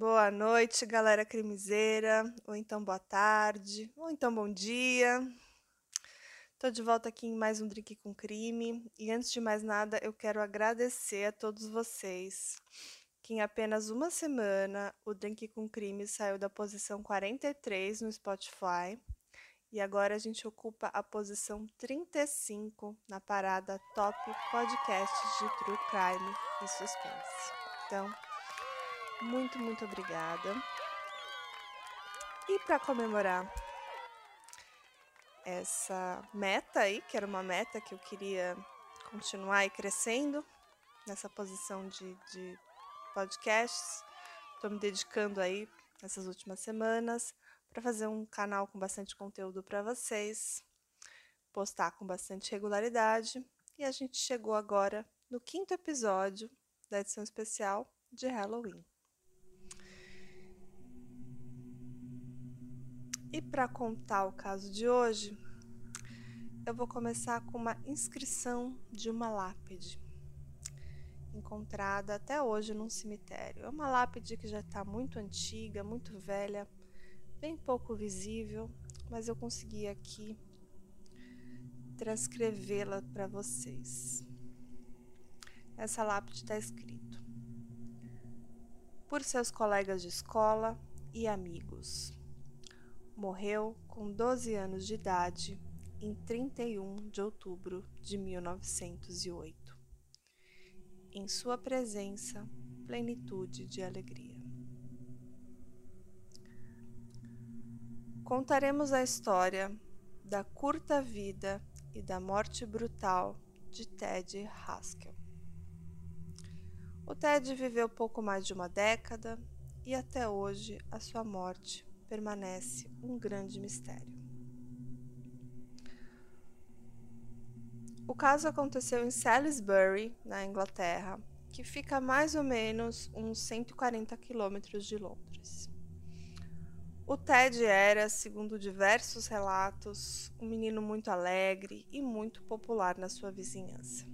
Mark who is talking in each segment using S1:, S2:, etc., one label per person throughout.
S1: Boa noite, galera crimiseira, ou então boa tarde, ou então bom dia. Tô de volta aqui em mais um Drink com Crime, e antes de mais nada, eu quero agradecer a todos vocês que em apenas uma semana o Drink com Crime saiu da posição 43 no Spotify e agora a gente ocupa a posição 35 na parada Top Podcasts de True Crime e Suspense. Então, muito, muito obrigada. E para comemorar essa meta aí, que era uma meta que eu queria continuar aí crescendo nessa posição de, de podcasts, estou me dedicando aí nessas últimas semanas para fazer um canal com bastante conteúdo para vocês, postar com bastante regularidade. E a gente chegou agora no quinto episódio da edição especial de Halloween. E para contar o caso de hoje, eu vou começar com uma inscrição de uma lápide encontrada até hoje num cemitério. É uma lápide que já está muito antiga, muito velha, bem pouco visível, mas eu consegui aqui transcrevê-la para vocês. Essa lápide está escrito: Por seus colegas de escola e amigos morreu com 12 anos de idade em 31 de outubro de 1908. Em sua presença, plenitude de alegria. Contaremos a história da curta vida e da morte brutal de Ted Haskell. O Ted viveu pouco mais de uma década e até hoje a sua morte permanece um grande mistério. O caso aconteceu em Salisbury, na Inglaterra, que fica a mais ou menos uns 140 quilômetros de Londres. O Ted era, segundo diversos relatos, um menino muito alegre e muito popular na sua vizinhança.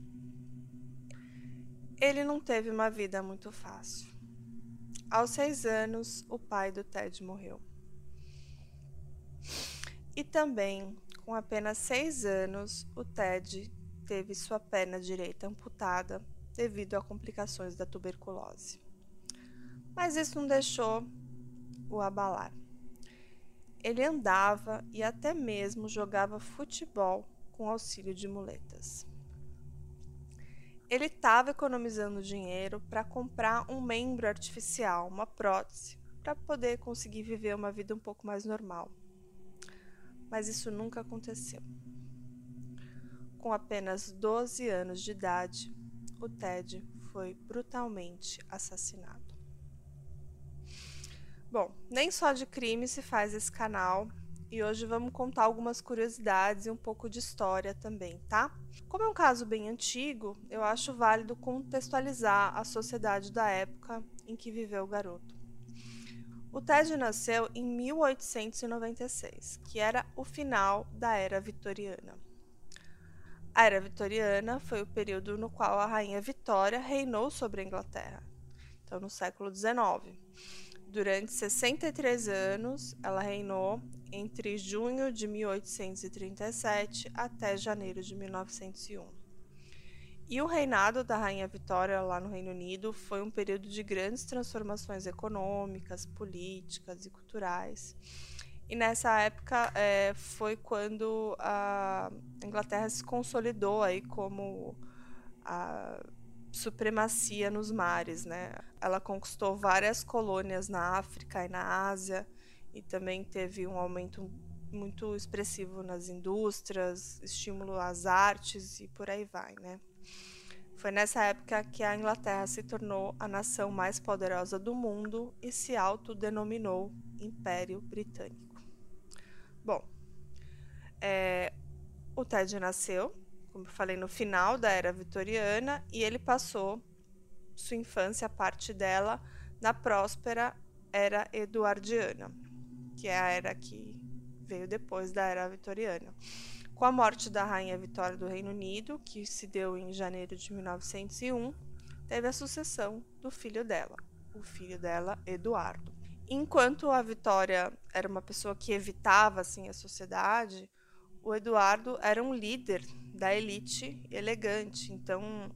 S1: Ele não teve uma vida muito fácil. Aos seis anos, o pai do Ted morreu. E também, com apenas seis anos, o Ted teve sua perna direita amputada devido a complicações da tuberculose. Mas isso não deixou o abalar. Ele andava e até mesmo jogava futebol com auxílio de muletas. Ele estava economizando dinheiro para comprar um membro artificial, uma prótese, para poder conseguir viver uma vida um pouco mais normal mas isso nunca aconteceu. Com apenas 12 anos de idade, o Ted foi brutalmente assassinado. Bom, nem só de crime se faz esse canal e hoje vamos contar algumas curiosidades e um pouco de história também, tá? Como é um caso bem antigo, eu acho válido contextualizar a sociedade da época em que viveu o garoto. O Ted nasceu em 1896, que era o final da Era Vitoriana. A Era Vitoriana foi o período no qual a Rainha Vitória reinou sobre a Inglaterra, então no século XIX. Durante 63 anos, ela reinou entre junho de 1837 até janeiro de 1901. E o reinado da Rainha Vitória lá no Reino Unido foi um período de grandes transformações econômicas, políticas e culturais. E nessa época é, foi quando a Inglaterra se consolidou aí como a supremacia nos mares, né? Ela conquistou várias colônias na África e na Ásia e também teve um aumento muito expressivo nas indústrias, estímulo às artes e por aí vai, né? Foi nessa época que a Inglaterra se tornou a nação mais poderosa do mundo e se autodenominou Império Britânico. Bom, é, o Ted nasceu, como eu falei, no final da era vitoriana e ele passou sua infância, parte dela, na próspera era eduardiana, que é a era que veio depois da era vitoriana. Com a morte da Rainha Vitória do Reino Unido, que se deu em janeiro de 1901, teve a sucessão do filho dela, o filho dela, Eduardo. Enquanto a Vitória era uma pessoa que evitava assim a sociedade, o Eduardo era um líder da elite elegante. Então,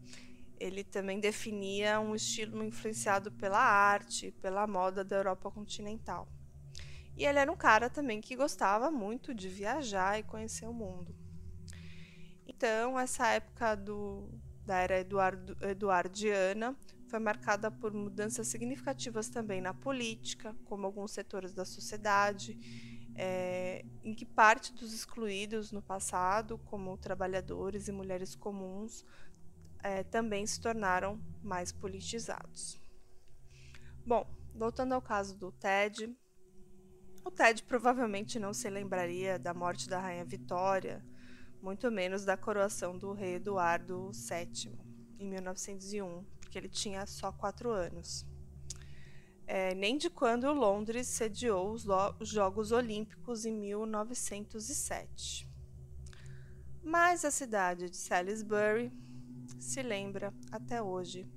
S1: ele também definia um estilo influenciado pela arte, pela moda da Europa continental. E ele era um cara também que gostava muito de viajar e conhecer o mundo. Então, essa época do, da era Eduardo, eduardiana foi marcada por mudanças significativas também na política, como alguns setores da sociedade, é, em que parte dos excluídos no passado, como trabalhadores e mulheres comuns, é, também se tornaram mais politizados. Bom, voltando ao caso do Ted, o Ted provavelmente não se lembraria da morte da Rainha Vitória, muito menos da coroação do rei Eduardo VII, em 1901, porque ele tinha só quatro anos. É, nem de quando Londres sediou os Jogos Olímpicos em 1907. Mas a cidade de Salisbury se lembra até hoje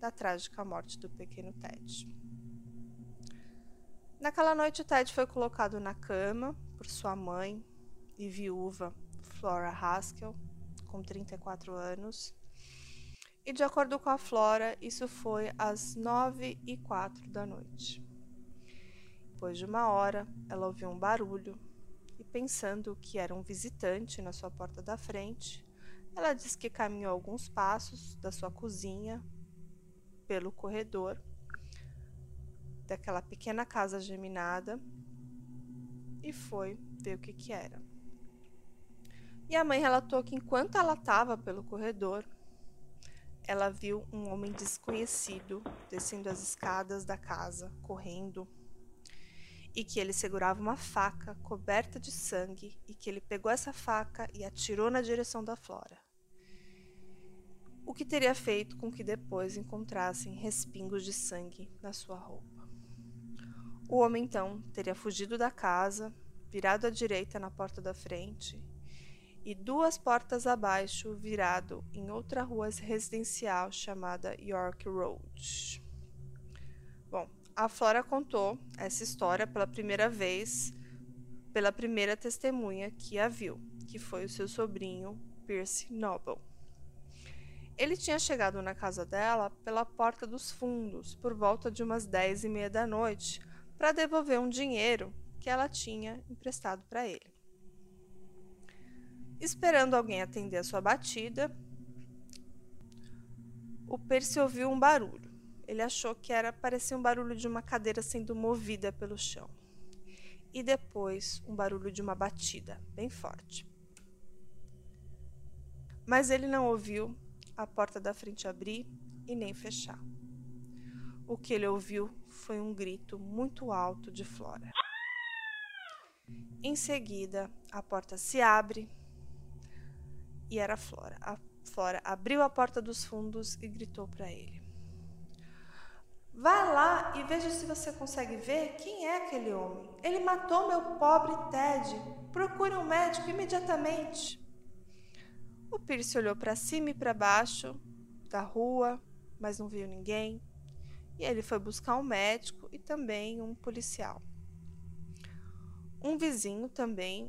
S1: da trágica morte do pequeno Ted. Naquela noite, Ted foi colocado na cama por sua mãe e viúva, Flora Haskell, com 34 anos, e de acordo com a Flora, isso foi às nove e quatro da noite. Depois de uma hora, ela ouviu um barulho e, pensando que era um visitante na sua porta da frente, ela disse que caminhou alguns passos da sua cozinha pelo corredor daquela pequena casa geminada e foi ver o que, que era. E a mãe relatou que enquanto ela estava pelo corredor, ela viu um homem desconhecido descendo as escadas da casa, correndo, e que ele segurava uma faca coberta de sangue e que ele pegou essa faca e atirou na direção da Flora. O que teria feito com que depois encontrassem respingos de sangue na sua roupa. O homem então teria fugido da casa, virado à direita na porta da frente e duas portas abaixo, virado em outra rua residencial chamada York Road. Bom, a Flora contou essa história pela primeira vez pela primeira testemunha que a viu, que foi o seu sobrinho Percy Noble. Ele tinha chegado na casa dela pela porta dos fundos por volta de umas dez e meia da noite para devolver um dinheiro que ela tinha emprestado para ele. Esperando alguém atender a sua batida, o Percy ouviu um barulho. Ele achou que era parecia um barulho de uma cadeira sendo movida pelo chão. E depois um barulho de uma batida, bem forte. Mas ele não ouviu a porta da frente abrir e nem fechar. O que ele ouviu foi um grito muito alto de Flora. Em seguida, a porta se abre e era Flora. A Flora abriu a porta dos fundos e gritou para ele: Vá lá e veja se você consegue ver quem é aquele homem. Ele matou meu pobre Ted. Procure um médico imediatamente. O Pierce olhou para cima e para baixo da rua, mas não viu ninguém. E ele foi buscar um médico e também um policial. Um vizinho também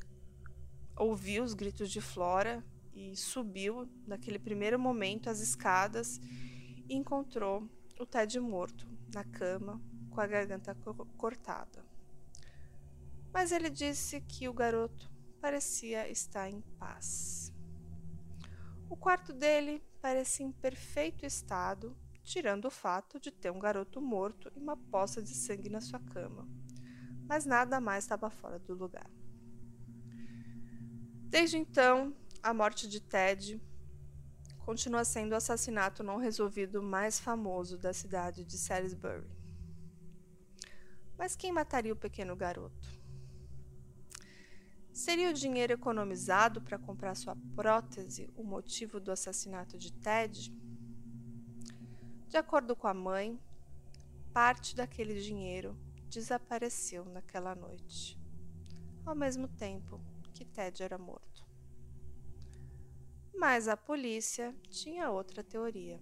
S1: ouviu os gritos de Flora e subiu, naquele primeiro momento, as escadas e encontrou o Ted morto na cama, com a garganta co cortada. Mas ele disse que o garoto parecia estar em paz. O quarto dele parecia em perfeito estado, tirando o fato de ter um garoto morto e uma poça de sangue na sua cama. Mas nada mais estava fora do lugar. Desde então, a morte de Ted continua sendo o assassinato não resolvido mais famoso da cidade de Salisbury. Mas quem mataria o pequeno garoto? Seria o dinheiro economizado para comprar sua prótese o motivo do assassinato de Ted? De acordo com a mãe, parte daquele dinheiro desapareceu naquela noite, ao mesmo tempo que Ted era morto. Mas a polícia tinha outra teoria.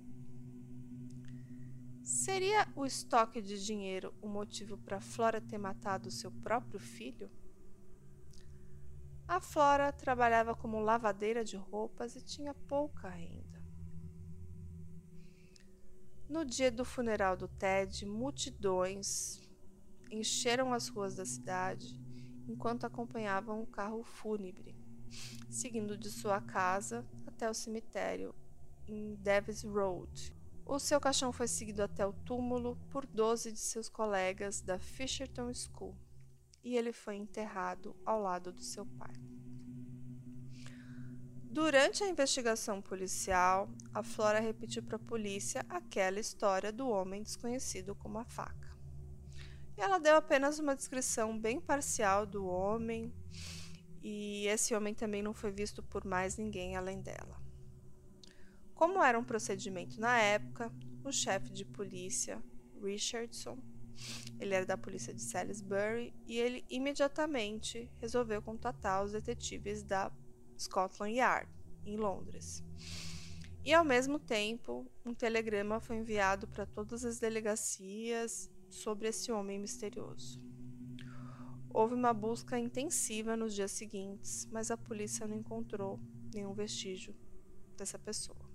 S1: Seria o estoque de dinheiro o motivo para Flora ter matado seu próprio filho? A Flora trabalhava como lavadeira de roupas e tinha pouca renda. No dia do funeral do Ted, multidões encheram as ruas da cidade enquanto acompanhavam o carro fúnebre, seguindo de sua casa até o cemitério em Davis Road. O seu caixão foi seguido até o túmulo por 12 de seus colegas da Fisherton School e ele foi enterrado ao lado do seu pai. Durante a investigação policial, a Flora repetiu para a polícia aquela história do homem desconhecido com uma faca. Ela deu apenas uma descrição bem parcial do homem, e esse homem também não foi visto por mais ninguém além dela. Como era um procedimento na época, o chefe de polícia, Richardson, ele era da polícia de Salisbury e ele imediatamente resolveu contatar os detetives da Scotland Yard, em Londres. E ao mesmo tempo, um telegrama foi enviado para todas as delegacias sobre esse homem misterioso. Houve uma busca intensiva nos dias seguintes, mas a polícia não encontrou nenhum vestígio dessa pessoa.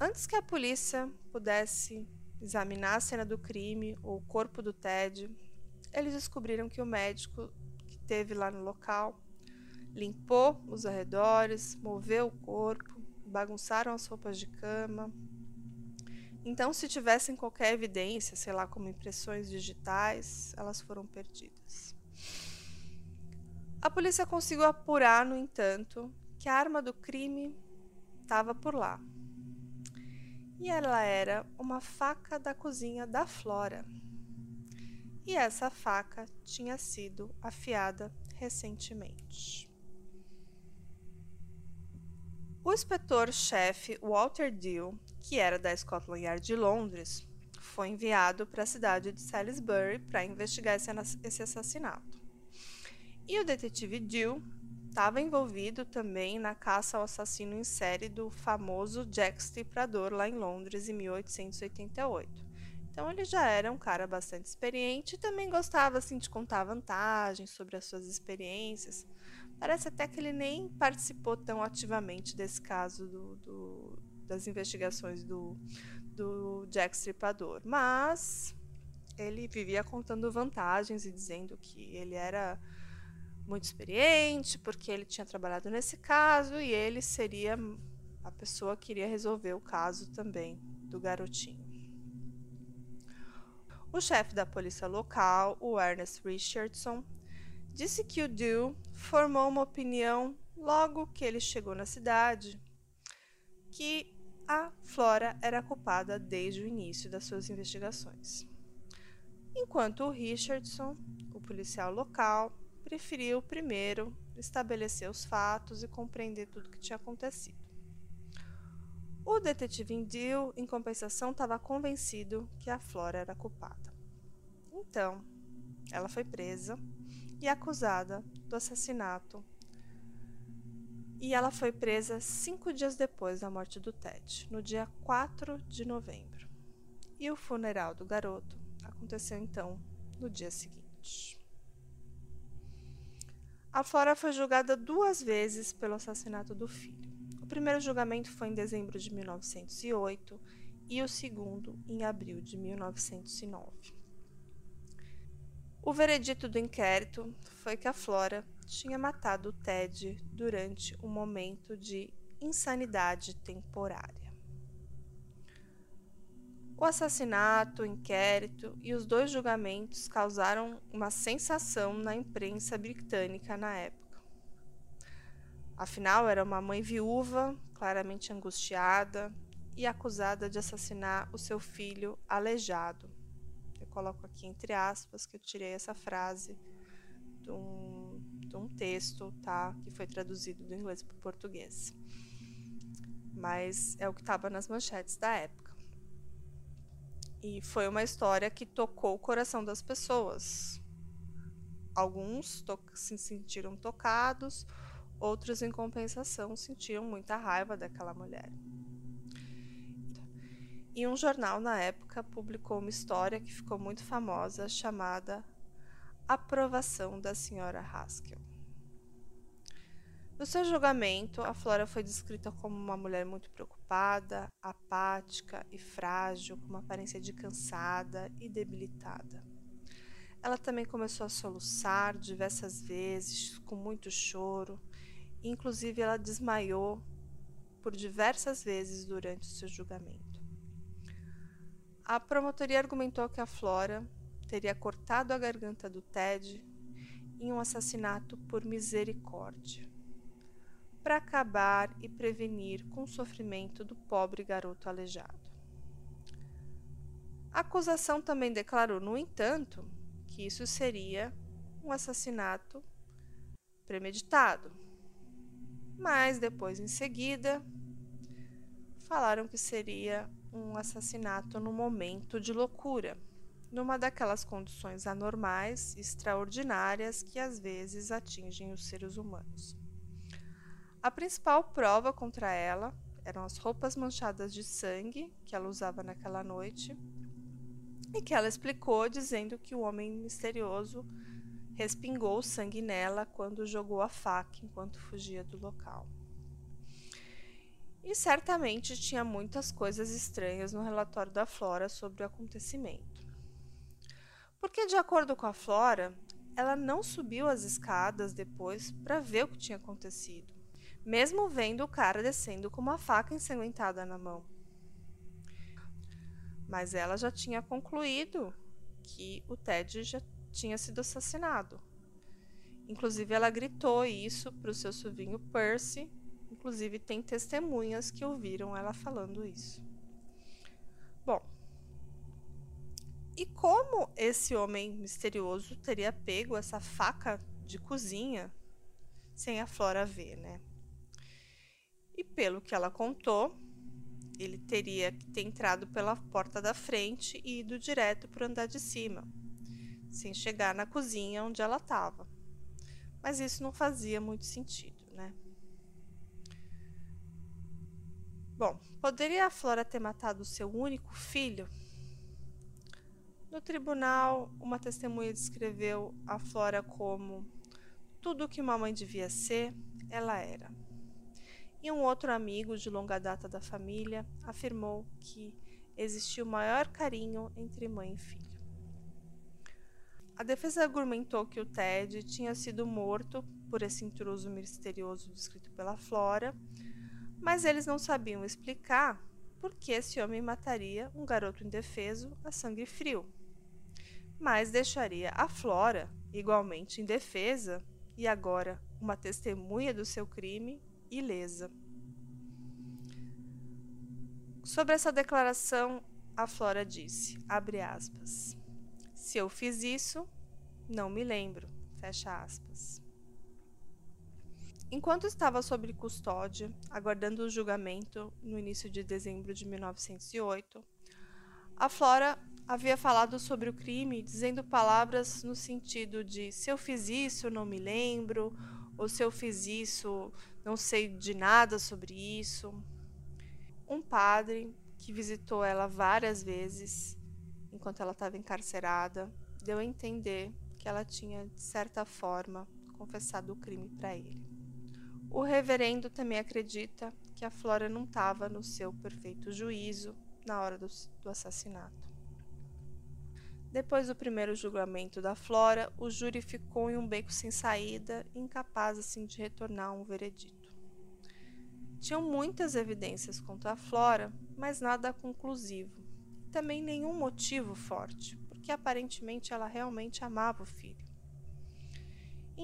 S1: Antes que a polícia pudesse examinar a cena do crime ou o corpo do Ted, eles descobriram que o médico que teve lá no local limpou os arredores, moveu o corpo, bagunçaram as roupas de cama. Então, se tivessem qualquer evidência, sei lá, como impressões digitais, elas foram perdidas. A polícia conseguiu apurar, no entanto, que a arma do crime estava por lá e ela era uma faca da cozinha da Flora. E essa faca tinha sido afiada recentemente. O inspetor-chefe Walter Deal, que era da Scotland Yard de Londres, foi enviado para a cidade de Salisbury para investigar esse assassinato. E o detetive Deal estava envolvido também na caça ao assassino em série do famoso Jack Stripador lá em Londres em 1888. Então ele já era um cara bastante experiente e também gostava assim de contar vantagens sobre as suas experiências. Parece até que ele nem participou tão ativamente desse caso do, do, das investigações do, do Jack Stripador, mas ele vivia contando vantagens e dizendo que ele era muito experiente, porque ele tinha trabalhado nesse caso e ele seria a pessoa que iria resolver o caso também do garotinho. O chefe da polícia local, o Ernest Richardson, disse que o Dew formou uma opinião logo que ele chegou na cidade que a Flora era culpada desde o início das suas investigações. Enquanto o Richardson, o policial local, preferiu primeiro estabelecer os fatos e compreender tudo o que tinha acontecido. O detetive Indil, em compensação, estava convencido que a Flora era culpada. Então, ela foi presa e acusada do assassinato. E ela foi presa cinco dias depois da morte do Ted, no dia 4 de novembro. E o funeral do garoto aconteceu então no dia seguinte. A Flora foi julgada duas vezes pelo assassinato do filho. O primeiro julgamento foi em dezembro de 1908 e o segundo em abril de 1909. O veredito do inquérito foi que a Flora tinha matado o Ted durante um momento de insanidade temporária. O assassinato, o inquérito e os dois julgamentos causaram uma sensação na imprensa britânica na época. Afinal, era uma mãe viúva, claramente angustiada e acusada de assassinar o seu filho aleijado. Coloco aqui entre aspas que eu tirei essa frase de um, de um texto tá, que foi traduzido do inglês para o português. Mas é o que estava nas manchetes da época. E foi uma história que tocou o coração das pessoas. Alguns se sentiram tocados, outros, em compensação, sentiram muita raiva daquela mulher. E um jornal na época publicou uma história que ficou muito famosa chamada Aprovação da Senhora Haskell. No seu julgamento, a Flora foi descrita como uma mulher muito preocupada, apática e frágil, com uma aparência de cansada e debilitada. Ela também começou a soluçar diversas vezes, com muito choro, inclusive ela desmaiou por diversas vezes durante o seu julgamento. A promotoria argumentou que a Flora teria cortado a garganta do Ted em um assassinato por misericórdia para acabar e prevenir com o sofrimento do pobre garoto aleijado. A acusação também declarou, no entanto, que isso seria um assassinato premeditado. Mas depois, em seguida, falaram que seria um assassinato no momento de loucura, numa daquelas condições anormais, extraordinárias que às vezes atingem os seres humanos. A principal prova contra ela eram as roupas manchadas de sangue que ela usava naquela noite e que ela explicou dizendo que o homem misterioso respingou sangue nela quando jogou a faca enquanto fugia do local. E certamente tinha muitas coisas estranhas no relatório da Flora sobre o acontecimento. Porque, de acordo com a Flora, ela não subiu as escadas depois para ver o que tinha acontecido mesmo vendo o cara descendo com uma faca ensanguentada na mão. Mas ela já tinha concluído que o Ted já tinha sido assassinado. Inclusive, ela gritou isso para o seu sobrinho Percy. Inclusive, tem testemunhas que ouviram ela falando isso. Bom, e como esse homem misterioso teria pego essa faca de cozinha sem a Flora ver, né? E pelo que ela contou, ele teria que ter entrado pela porta da frente e ido direto para o andar de cima, sem chegar na cozinha onde ela estava. Mas isso não fazia muito sentido, né? Bom, poderia a Flora ter matado seu único filho? No tribunal, uma testemunha descreveu a Flora como tudo o que uma mãe devia ser, ela era e um outro amigo de longa data da família afirmou que existia o maior carinho entre mãe e filho. A defesa argumentou que o Ted tinha sido morto por esse intruso misterioso descrito pela Flora, mas eles não sabiam explicar por que esse homem mataria um garoto indefeso a sangue frio. Mas deixaria a Flora, igualmente indefesa e agora uma testemunha do seu crime, ilesa. Sobre essa declaração, a Flora disse, aspas, se eu fiz isso, não me lembro, fecha aspas. Enquanto estava sob custódia, aguardando o julgamento no início de dezembro de 1908, a Flora havia falado sobre o crime, dizendo palavras no sentido de se eu fiz isso, não me lembro, ou se eu fiz isso, não sei de nada sobre isso. Um padre que visitou ela várias vezes enquanto ela estava encarcerada deu a entender que ela tinha, de certa forma, confessado o crime para ele. O reverendo também acredita que a Flora não estava no seu perfeito juízo na hora do, do assassinato. Depois do primeiro julgamento da Flora, o júri ficou em um beco sem saída, incapaz assim de retornar a um veredito. Tinham muitas evidências contra a Flora, mas nada conclusivo. Também nenhum motivo forte, porque aparentemente ela realmente amava o filho.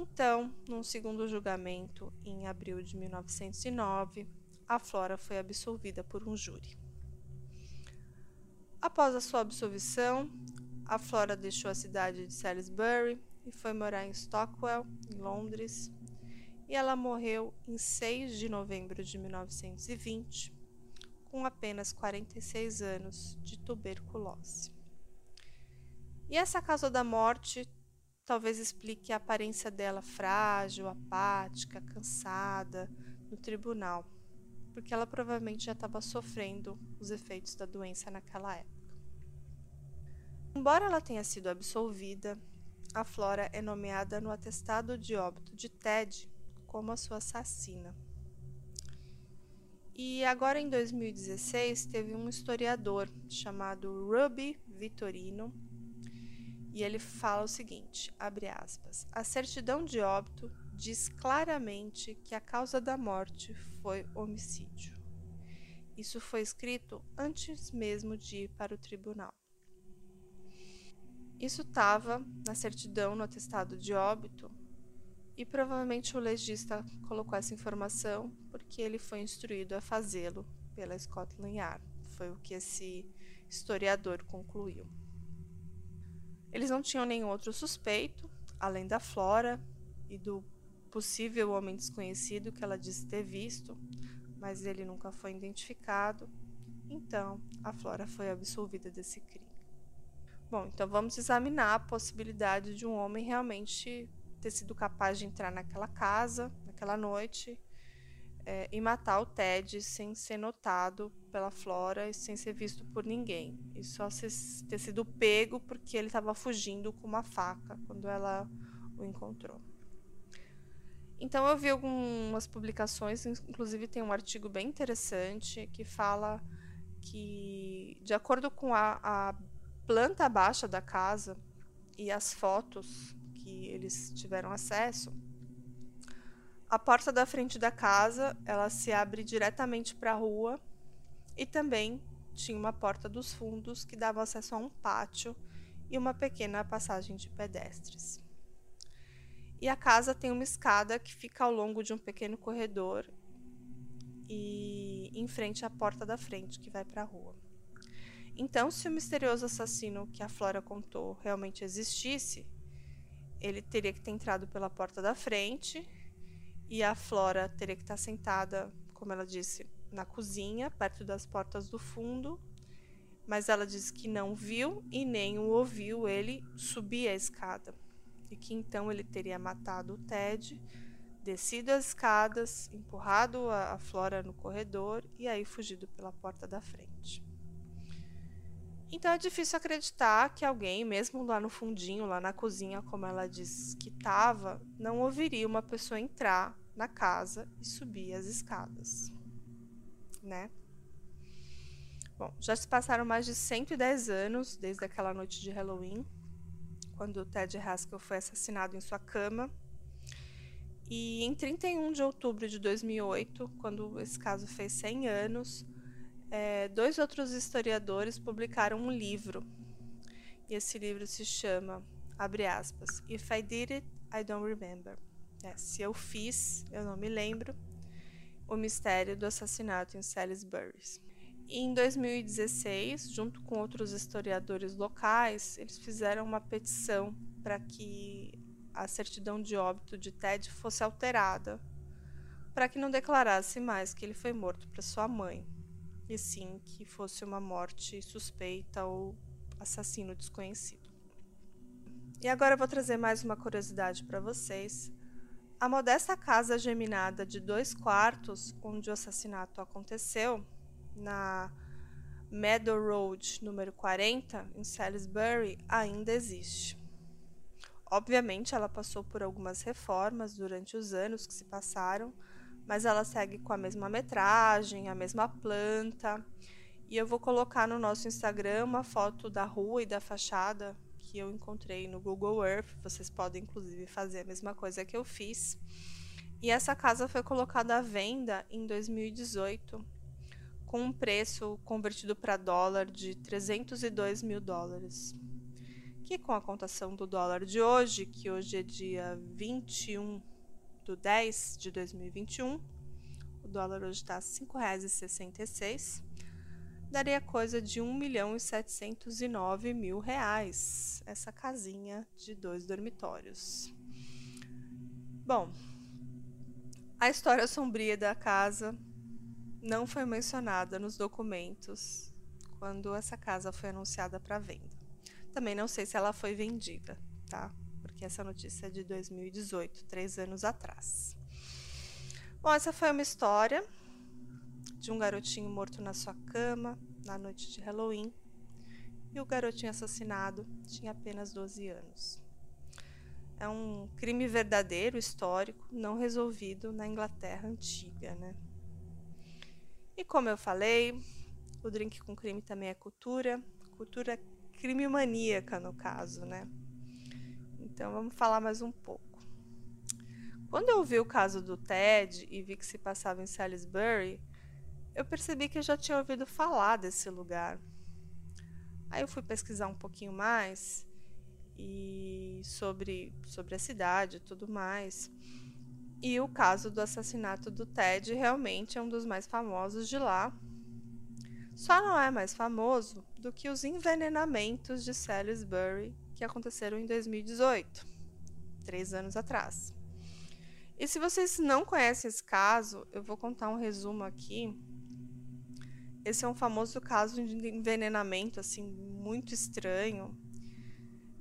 S1: Então, num segundo julgamento, em abril de 1909, a Flora foi absolvida por um júri. Após a sua absolvição, a Flora deixou a cidade de Salisbury e foi morar em Stockwell, em Londres, e ela morreu em 6 de novembro de 1920, com apenas 46 anos de tuberculose. E essa causa da morte talvez explique a aparência dela frágil, apática, cansada no tribunal, porque ela provavelmente já estava sofrendo os efeitos da doença naquela época. Embora ela tenha sido absolvida, a Flora é nomeada no atestado de óbito de Ted como a sua assassina. E agora em 2016 teve um historiador chamado Ruby Vitorino e ele fala o seguinte, abre aspas: A certidão de óbito diz claramente que a causa da morte foi homicídio. Isso foi escrito antes mesmo de ir para o tribunal. Isso estava na certidão no atestado de óbito e provavelmente o legista colocou essa informação porque ele foi instruído a fazê-lo pela Scotland Yard. Foi o que esse historiador concluiu. Eles não tinham nenhum outro suspeito, além da Flora e do possível homem desconhecido que ela disse ter visto, mas ele nunca foi identificado. Então, a Flora foi absolvida desse crime. Bom, então vamos examinar a possibilidade de um homem realmente ter sido capaz de entrar naquela casa, naquela noite, é, e matar o Ted sem ser notado pela Flora e sem ser visto por ninguém. E só ter sido pego porque ele estava fugindo com uma faca quando ela o encontrou. Então eu vi algumas publicações, inclusive tem um artigo bem interessante que fala que, de acordo com a, a planta baixa da casa e as fotos que eles tiveram acesso, a porta da frente da casa, ela se abre diretamente para a rua e também tinha uma porta dos fundos que dava acesso a um pátio e uma pequena passagem de pedestres. E a casa tem uma escada que fica ao longo de um pequeno corredor e em frente à porta da frente que vai para a rua. Então, se o misterioso assassino que a Flora contou realmente existisse, ele teria que ter entrado pela porta da frente e a Flora teria que estar sentada, como ela disse, na cozinha, perto das portas do fundo. Mas ela disse que não viu e nem o ouviu ele subir a escada. E que então ele teria matado o Ted, descido as escadas, empurrado a Flora no corredor e aí fugido pela porta da frente. Então é difícil acreditar que alguém, mesmo lá no fundinho, lá na cozinha, como ela diz que estava, não ouviria uma pessoa entrar na casa e subir as escadas, né? Bom, já se passaram mais de 110 anos desde aquela noite de Halloween, quando Ted Haskell foi assassinado em sua cama. E em 31 de outubro de 2008, quando esse caso fez 100 anos, é, dois outros historiadores publicaram um livro. E esse livro se chama, abre aspas, If I Did It, I Don't Remember. É, se eu fiz, eu não me lembro. O mistério do assassinato em Salisbury. Em 2016, junto com outros historiadores locais, eles fizeram uma petição para que a certidão de óbito de Ted fosse alterada, para que não declarasse mais que ele foi morto para sua mãe e sim que fosse uma morte suspeita ou assassino desconhecido. E agora eu vou trazer mais uma curiosidade para vocês. A modesta casa geminada de dois quartos, onde o assassinato aconteceu, na Meadow Road, número 40, em Salisbury, ainda existe. Obviamente, ela passou por algumas reformas durante os anos que se passaram, mas ela segue com a mesma metragem, a mesma planta. E eu vou colocar no nosso Instagram uma foto da rua e da fachada que eu encontrei no Google Earth. Vocês podem inclusive fazer a mesma coisa que eu fiz. E essa casa foi colocada à venda em 2018 com um preço convertido para dólar de 302 mil dólares. Que com a contação do dólar de hoje, que hoje é dia 21 do 10 de 2021, o dólar hoje está R$ 5,66, daria coisa de 1 milhão e 709 mil reais essa casinha de dois dormitórios. Bom, a história sombria da casa não foi mencionada nos documentos quando essa casa foi anunciada para venda. Também não sei se ela foi vendida, tá? porque essa notícia é de 2018, três anos atrás. Bom, essa foi uma história de um garotinho morto na sua cama na noite de Halloween e o garotinho assassinado tinha apenas 12 anos. É um crime verdadeiro, histórico, não resolvido na Inglaterra antiga, né? E como eu falei, o drink com crime também é cultura, cultura crime maníaca no caso, né? Então vamos falar mais um pouco. Quando eu vi o caso do Ted e vi que se passava em Salisbury, eu percebi que eu já tinha ouvido falar desse lugar. Aí eu fui pesquisar um pouquinho mais e sobre, sobre a cidade e tudo mais. E o caso do assassinato do Ted realmente é um dos mais famosos de lá. Só não é mais famoso do que os envenenamentos de Salisbury que aconteceram em 2018, três anos atrás. E se vocês não conhecem esse caso, eu vou contar um resumo aqui esse é um famoso caso de envenenamento, assim, muito estranho,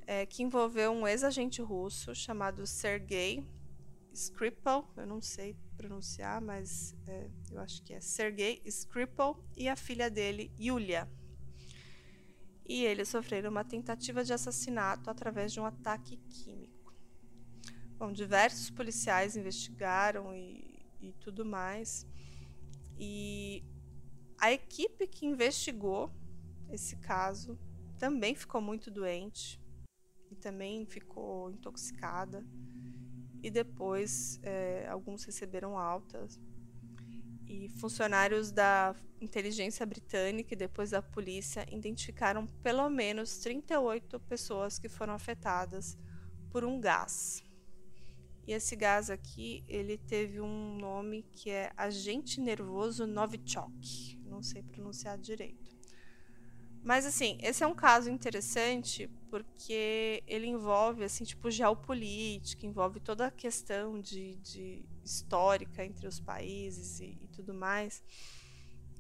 S1: é, que envolveu um ex-agente russo chamado Sergei Skripal, eu não sei pronunciar, mas é, eu acho que é Sergei Skripal, e a filha dele, Yulia. E eles sofreram uma tentativa de assassinato através de um ataque químico. Bom, diversos policiais investigaram e, e tudo mais. E a equipe que investigou esse caso também ficou muito doente e também ficou intoxicada. E depois é, alguns receberam altas. E funcionários da inteligência britânica e depois da polícia identificaram pelo menos 38 pessoas que foram afetadas por um gás. E esse gás aqui, ele teve um nome que é agente nervoso Novichok não sei pronunciar direito. Mas assim, esse é um caso interessante porque ele envolve assim, tipo geopolítica, envolve toda a questão de, de histórica entre os países e, e tudo mais.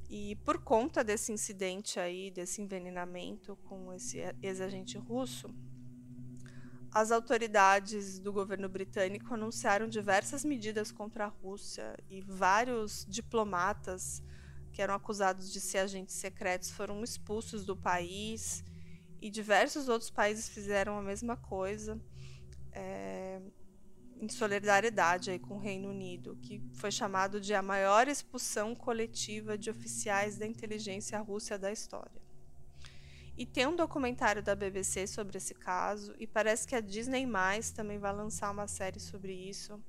S1: E por conta desse incidente aí, desse envenenamento com esse ex-agente russo, as autoridades do governo britânico anunciaram diversas medidas contra a Rússia e vários diplomatas que eram acusados de ser agentes secretos foram expulsos do país e diversos outros países fizeram a mesma coisa é, em solidariedade aí com o Reino Unido, que foi chamado de a maior expulsão coletiva de oficiais da inteligência russa da história. E tem um documentário da BBC sobre esse caso, e parece que a Disney Mais também vai lançar uma série sobre isso.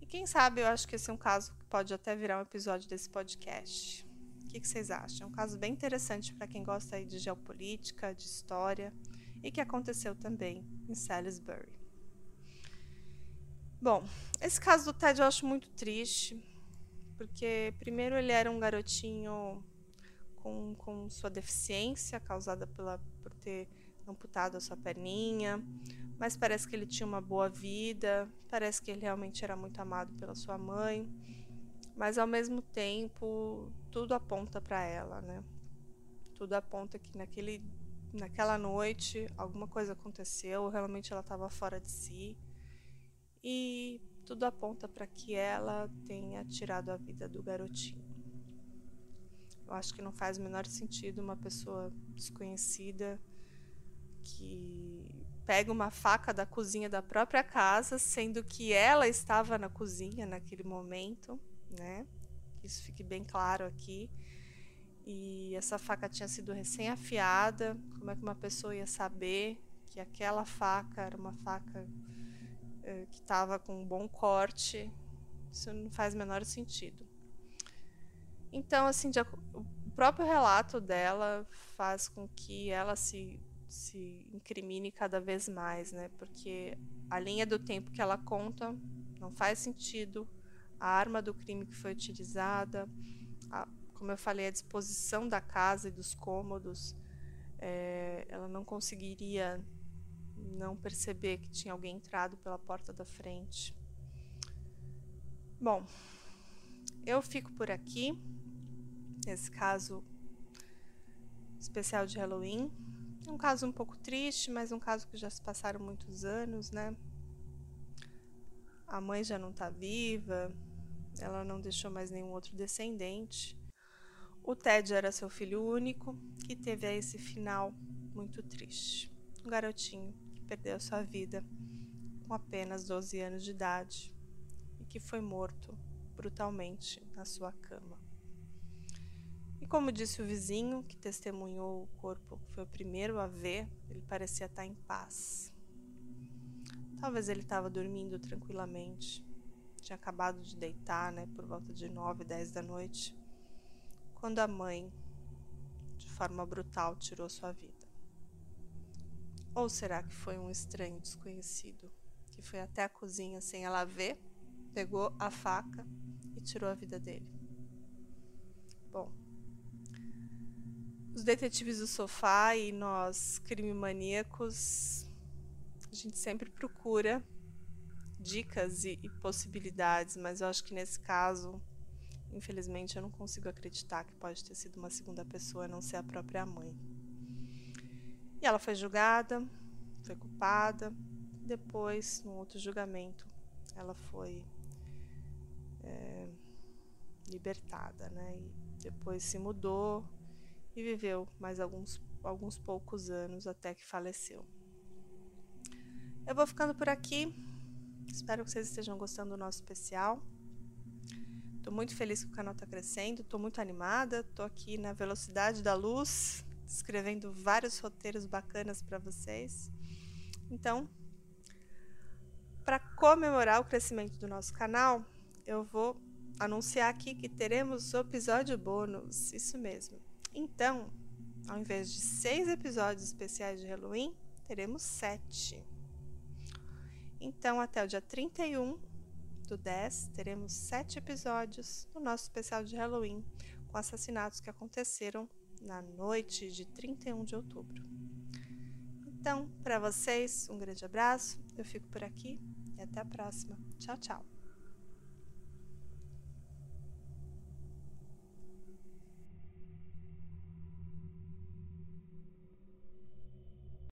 S1: E quem sabe eu acho que esse é um caso que pode até virar um episódio desse podcast. O que, que vocês acham? É um caso bem interessante para quem gosta aí de geopolítica, de história e que aconteceu também em Salisbury. Bom, esse caso do Ted eu acho muito triste, porque primeiro ele era um garotinho com, com sua deficiência causada pela, por ter amputado a sua perninha, mas parece que ele tinha uma boa vida, parece que ele realmente era muito amado pela sua mãe, mas ao mesmo tempo tudo aponta para ela, né? Tudo aponta que naquele naquela noite alguma coisa aconteceu, realmente ela estava fora de si e tudo aponta para que ela tenha tirado a vida do garotinho. Eu acho que não faz o menor sentido uma pessoa desconhecida que pega uma faca da cozinha da própria casa, sendo que ela estava na cozinha naquele momento, né? Isso fique bem claro aqui. E essa faca tinha sido recém-afiada. Como é que uma pessoa ia saber que aquela faca era uma faca eh, que estava com um bom corte? Isso não faz o menor sentido. Então, assim, de, o próprio relato dela faz com que ela se se incrimine cada vez mais, né? Porque a linha do tempo que ela conta não faz sentido, a arma do crime que foi utilizada, a, como eu falei, a disposição da casa e dos cômodos, é, ela não conseguiria não perceber que tinha alguém entrado pela porta da frente. Bom, eu fico por aqui, nesse caso especial de Halloween. É um caso um pouco triste, mas um caso que já se passaram muitos anos, né? A mãe já não está viva, ela não deixou mais nenhum outro descendente. O Ted era seu filho único, que teve esse final muito triste. Um garotinho que perdeu sua vida com apenas 12 anos de idade e que foi morto brutalmente na sua cama. Como disse o vizinho que testemunhou o corpo, foi o primeiro a ver, ele parecia estar em paz. Talvez ele estava dormindo tranquilamente. Tinha acabado de deitar, né, por volta de 9, 10 da noite quando a mãe, de forma brutal, tirou sua vida? Ou será que foi um estranho desconhecido que foi até a cozinha sem ela ver, pegou a faca e tirou a vida dele? Bom, os detetives do sofá e nós crime maníacos, a gente sempre procura dicas e, e possibilidades, mas eu acho que nesse caso Infelizmente, eu não consigo acreditar que pode ter sido uma segunda pessoa, a não ser a própria mãe. E ela foi julgada, foi culpada. Depois, num outro julgamento, ela foi é, libertada, né? E depois se mudou e viveu mais alguns, alguns poucos anos até que faleceu. Eu vou ficando por aqui. Espero que vocês estejam gostando do nosso especial. Estou muito feliz que o canal está crescendo, estou muito animada, estou aqui na velocidade da luz, escrevendo vários roteiros bacanas para vocês. Então, para comemorar o crescimento do nosso canal, eu vou anunciar aqui que teremos o episódio bônus, isso mesmo. Então, ao invés de seis episódios especiais de Halloween, teremos sete. Então, até o dia 31 do 10, teremos sete episódios do nosso especial de Halloween, com assassinatos que aconteceram na noite de 31 de outubro. Então, para vocês, um grande abraço, eu fico por aqui e até a próxima. Tchau, tchau.